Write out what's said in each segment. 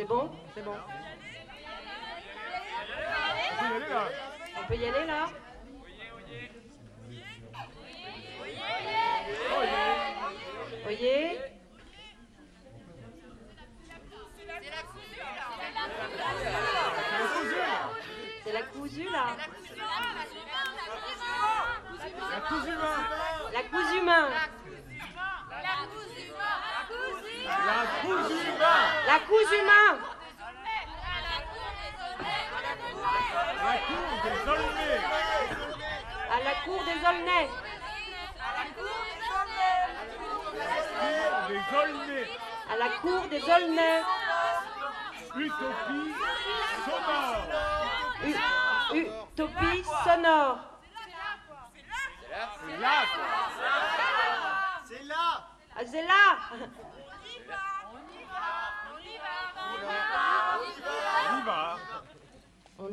C'est bon C'est bon. On peut y aller là Voyez C'est la cousue là. La cousue La cousue cause humain. À la cour des Aulnay. À la cour des Aulnay. Utopie sonore. Utopie sonore. C'est là, C'est là. Ah, c'est là.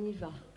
y va.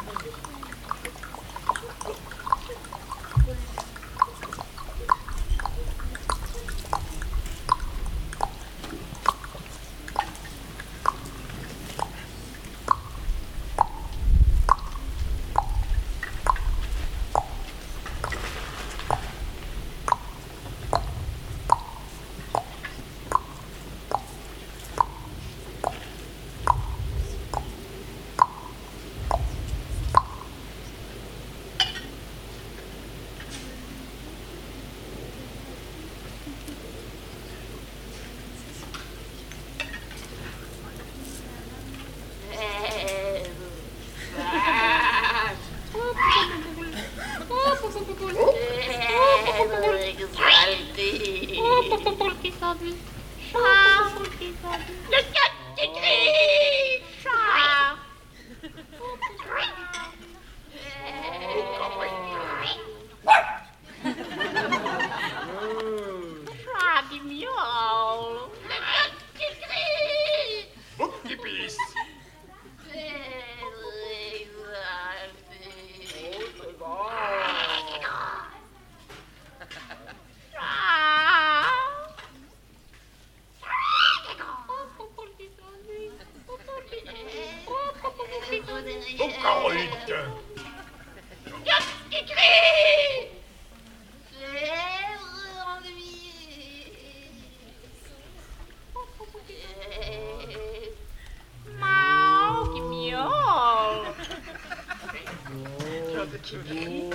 Thibaut.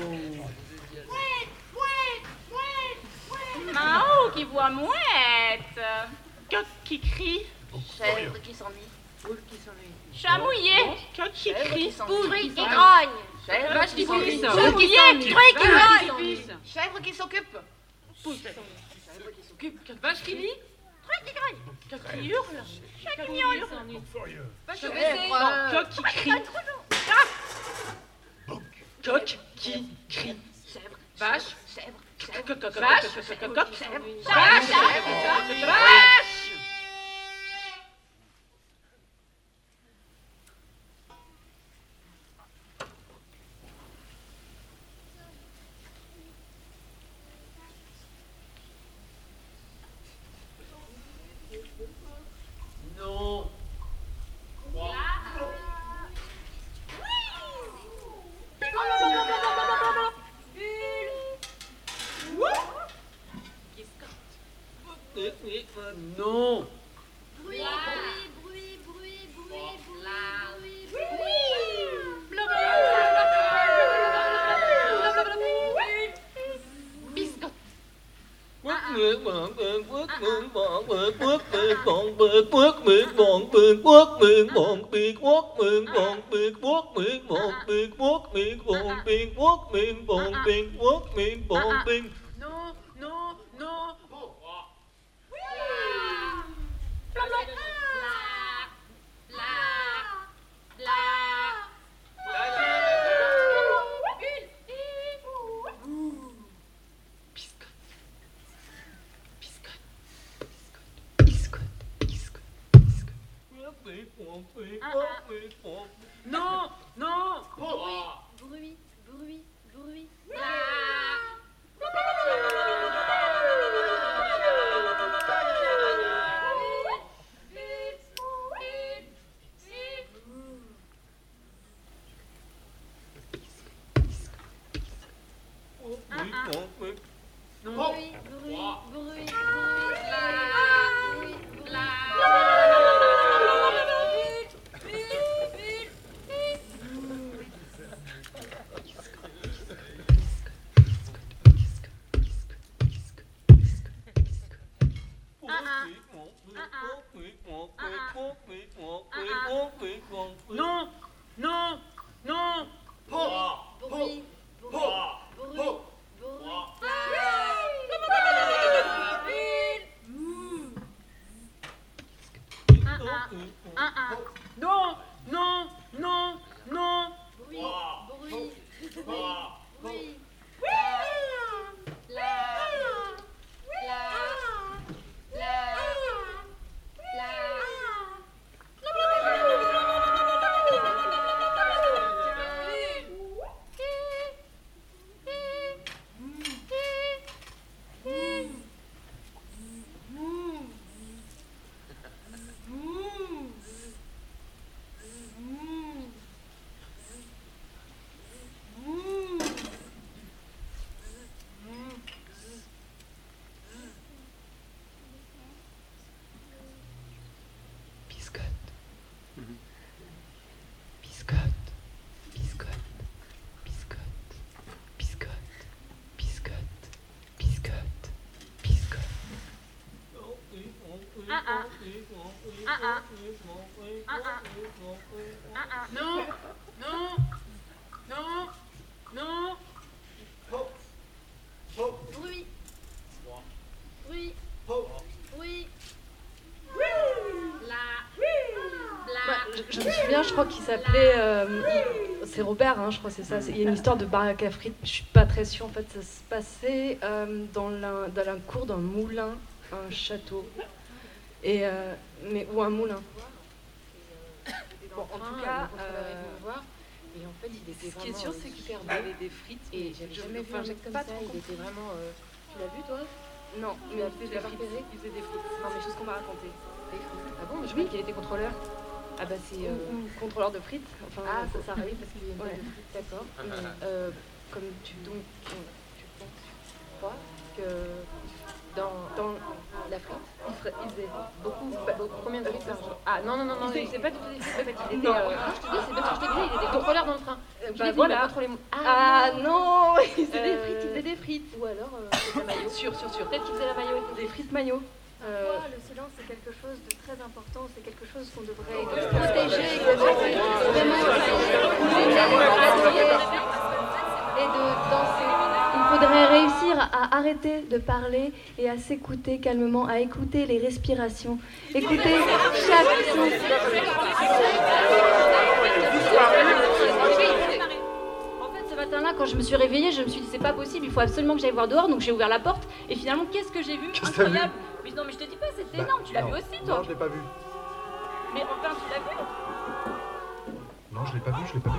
Mao qui voit mouette. Coq qui crie. Chèvre qui s'ennuie. Poule qui s'ennuie. Chamouillé. Coq qui crie. Poule qui grogne. Chèvre qui s'ennuie. Chamouillé. Truc qui grogne. Chèvre qui s'occupe. Poule qui s'occupe. Vache qui lit. Truc qui grogne. Coq qui hurle. Chèvre qui hurle. Vache qui crie coq qui crie. Vache, vache, vache, vache, vache, vache, vache, vache, vache. it, it, uh. Bruit, bruit, bruit, bruit, bruit, bruit. Bước mượn bọn mượn bước mượn bọn mượn bước mượn bọn mượn bước mượn bọn mượn bước mượn bọn mượn bước mượn bọn mượn bước mượn bọn mượn bước mượn bọn mượn Non, mais... non. Bruit, bruit, bruit. Non, non, non, non. Non, non, non, non. Bruit. Bruit. Bruit. Je, je me souviens, je crois qu'il s'appelait. euh, c'est Robert, hein, je crois, c'est ça. Il y a une histoire de baraque à frites, je suis pas très sûre. En fait, ça se passait euh, dans, l'un- dans un cours d'un moulin, un château. Et, euh, mais, ou un moulin. Bon, en tout cas, euh, et en fait, il était Ce qui est sûr, c'est euh, qu'il avait des frites. Et j'avais jamais vu un mec comme ça. Il était vraiment. Tu l'as vu, toi Non, mais il faisait des frites. Faisait des frites. Non, mais juste qu'on m'a raconté. Ah bon Je croyais qu'il était contrôleur. Ah bah c'est contrôleur de frites. Enfin, ah, ça, arrive parce qu'il y a une frites, d'accord. Ah, comme tu donc tu penses pas que dans l'Afrique, il, ferait, il faisait beaucoup, combien de trucs par jour Ah non, non, non, non, c'est pas du tout des chiffres, je te dis, c'est parce disais, il était contrôleur dans le train. Je bah, voilà. Dit, ah, non, il faisait des frites, il faisait des frites. Ou alors, euh, la maillot. Sûr, sûr, sûr. Peut-être qu'il faisait la maillot. Des frites maillot. Moi, le silence, c'est quelque chose de très important, c'est quelque chose qu'on devrait protéger, vraiment à arrêter de parler et à s'écouter calmement, à écouter les respirations, écouter chaque son. matin-là, quand je me suis réveillée, je me suis dit c'est pas possible, il faut absolument que j'aille voir dehors. Donc j'ai ouvert la porte et finalement qu'est-ce que j'ai vu? Qu Incroyable. Vu? Mais non mais je te dis pas, c'était bah, énorme. Tu l'as vu aussi toi? Non, je l'ai pas vu. Mais enfin tu l'as vu Non, je l'ai pas vu, je l'ai pas vu.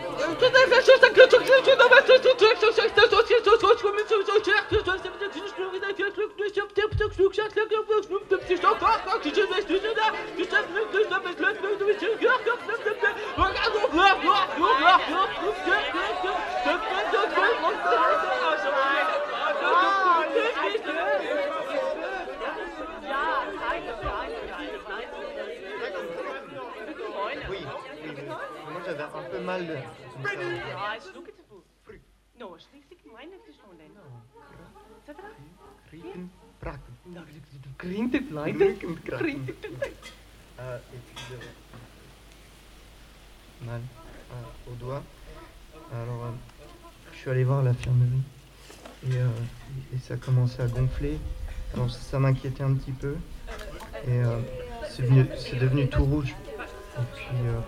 Oui, oui, un peu mal puis j'avais mal au doigt. Alors je suis allé voir l'infirmerie et, euh, et ça commençait à gonfler. Alors ça m'inquiétait un petit peu et euh, c'est devenu, tout rouge. Euh,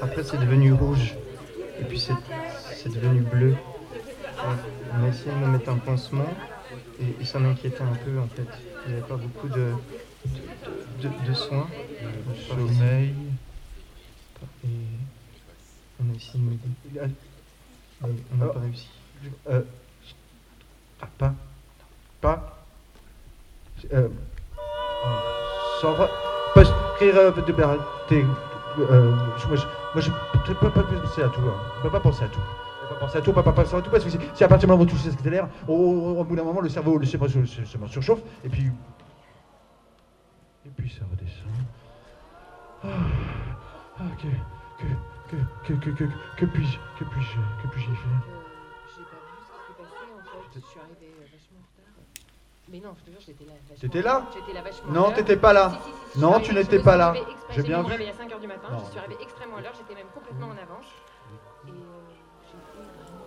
après c'est devenu rouge et puis c'est, devenu bleu. On a essayé de me mettre un pansement et, et ça m'inquiétait un peu en fait. Il n'y avait pas beaucoup de, de, de- de soins. Ici. Sommeil. Et on a essayé de m'aider. Mais on n'a Oh. pas réussi. Euh, ah, pas. Pas. Euh, sans pas écrire euh, de euh, moi, je, ne peux pas penser à tout. Hein. Je peux pas penser à tout. Je pas penser à tout, peut pas penser à tout parce que si, à partir du moment où tout s'accélère, au, au, au bout d'un moment, le cerveau, le se, se- se surchauffe et puis. Et puis ça redescend. Ah, ah, que, que, que, que, que, que, puis-je, que puis-je, que puis-je faire? J'ai pas vu ce qui s'est passé en fait arrivée euh, vachement en retard. Mais non, je te jure, j'étais là. vachement T'étais là. J'étais là vachement Non, t'étais pas là. Si, si, si, Non, tu n'étais pas là. J'ai bien vu. réveil à 5h du matin. Non. Je suis arrivée extrêmement à l'heure. J'étais même complètement en avance. Et euh, j'étais vraiment.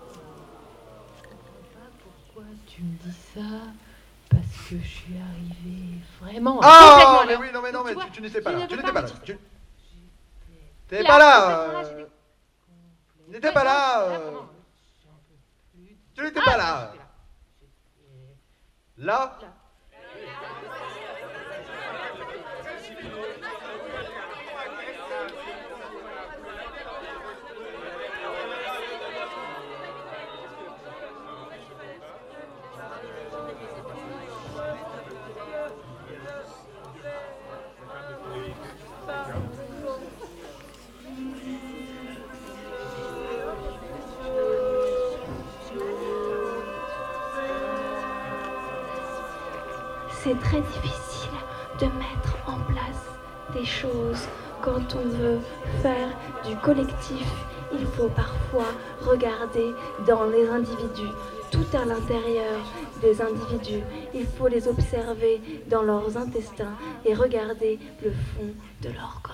Je comprends pas pourquoi tu me dis ça. Parce que je suis arrivée vraiment Ah, mais oui, non, mais non, mais vois, tu, tu n'étais pas tu là. Tu n'étais pas là. Tu n'étais pas là. Tu n'étais pas là. Tu n'étais pas là. J'étais là. C'est très difficile de mettre en place des choses quand on veut faire du collectif. Il faut parfois regarder dans les individus, tout à l'intérieur des individus. Il faut les observer dans leurs intestins et regarder le fond de leur gorge.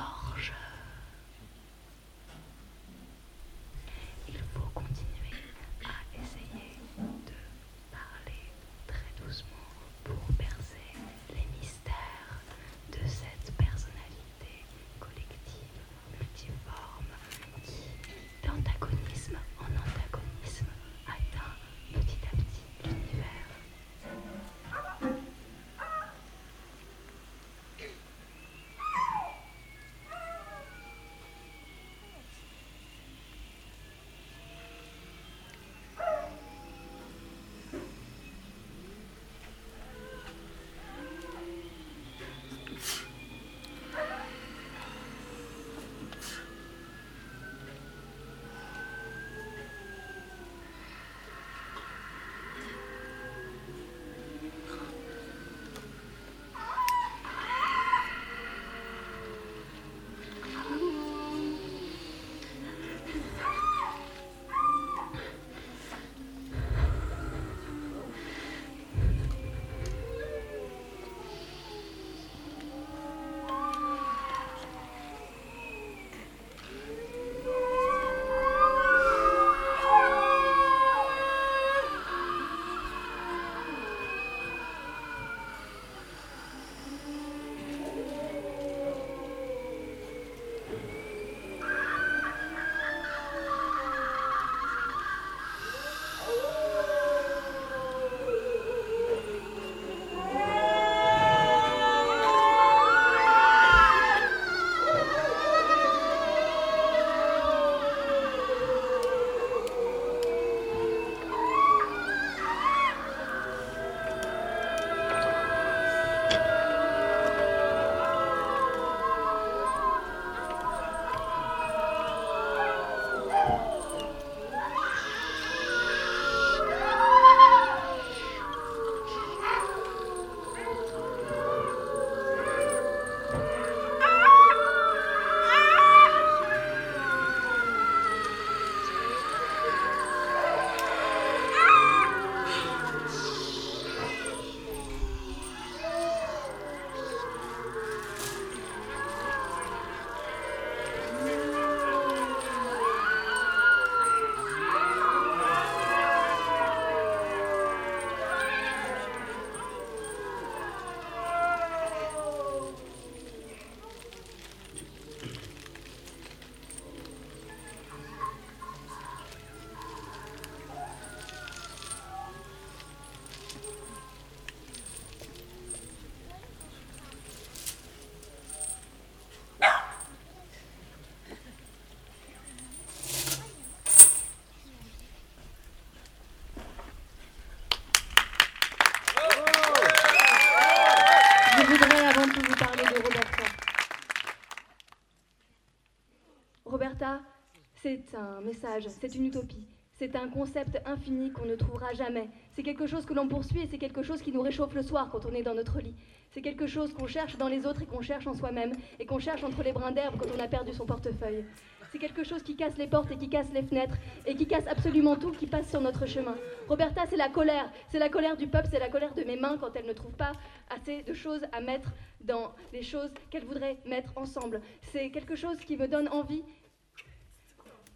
C'est un message, c'est une utopie. C'est un concept infini qu'on ne trouvera jamais. C'est quelque chose que l'on poursuit et c'est quelque chose qui nous réchauffe le soir quand on est dans notre lit. C'est quelque chose qu'on cherche dans les autres et qu'on cherche en soi-même et qu'on cherche entre les brins d'herbe quand on a perdu son portefeuille. C'est quelque chose qui casse les portes et qui casse les fenêtres et qui casse absolument tout qui passe sur notre chemin. Roberta, c'est la colère. C'est la colère du peuple, c'est la colère de mes mains quand elles ne trouvent pas assez de choses à mettre dans les choses qu'elles voudraient mettre ensemble. C'est quelque chose qui me donne envie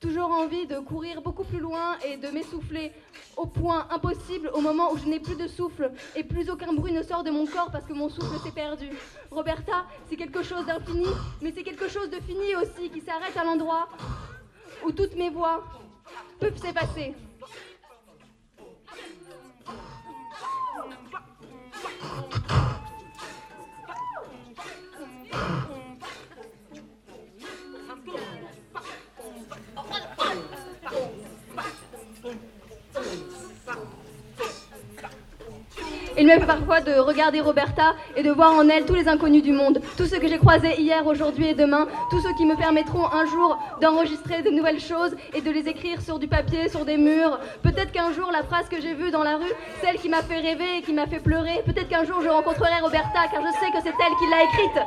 toujours envie de courir beaucoup plus loin et de m'essouffler au point impossible au moment où je n'ai plus de souffle et plus aucun bruit ne sort de mon corps parce que mon souffle s'est perdu. Roberta, c'est quelque chose d'infini, mais c'est quelque chose de fini aussi qui s'arrête à l'endroit où toutes mes voix peuvent s'effacer. Il m'arrive parfois de regarder Roberta et de voir en elle tous les inconnus du monde, tous ceux que j'ai croisés hier, aujourd'hui et demain, tous ceux qui me permettront un jour d'enregistrer de nouvelles choses et de les écrire sur du papier, sur des murs. Peut-être qu'un jour, la phrase que j'ai vue dans la rue, celle qui m'a fait rêver et qui m'a fait pleurer, peut-être qu'un jour je rencontrerai Roberta car je sais que c'est elle qui l'a écrite.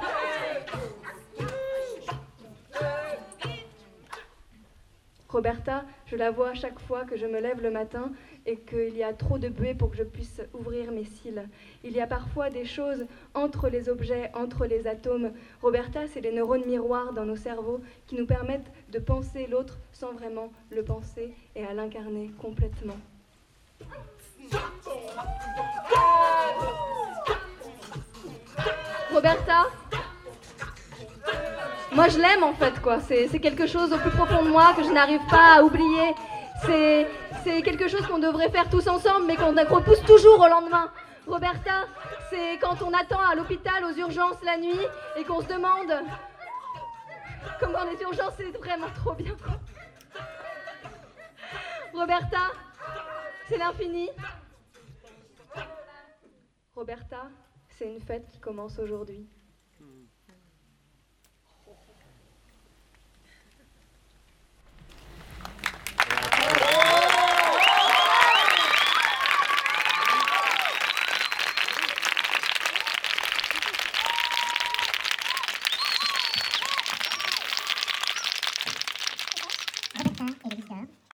Roberta, je la vois chaque fois que je me lève le matin et qu'il y a trop de buée pour que je puisse ouvrir mes cils. Il y a parfois des choses entre les objets, entre les atomes. Roberta, c'est les neurones miroirs dans nos cerveaux qui nous permettent de penser l'autre sans vraiment le penser et à l'incarner complètement. Roberta, moi je l'aime en fait quoi. C'est quelque chose au plus profond de moi que je n'arrive pas à oublier. C'est quelque chose qu'on devrait faire tous ensemble, mais qu'on repousse toujours au lendemain. Roberta, c'est quand on attend à l'hôpital aux urgences la nuit et qu'on se demande comment les urgences c'est vraiment trop bien. Roberta, c'est l'infini. Roberta, c'est une fête qui commence aujourd'hui.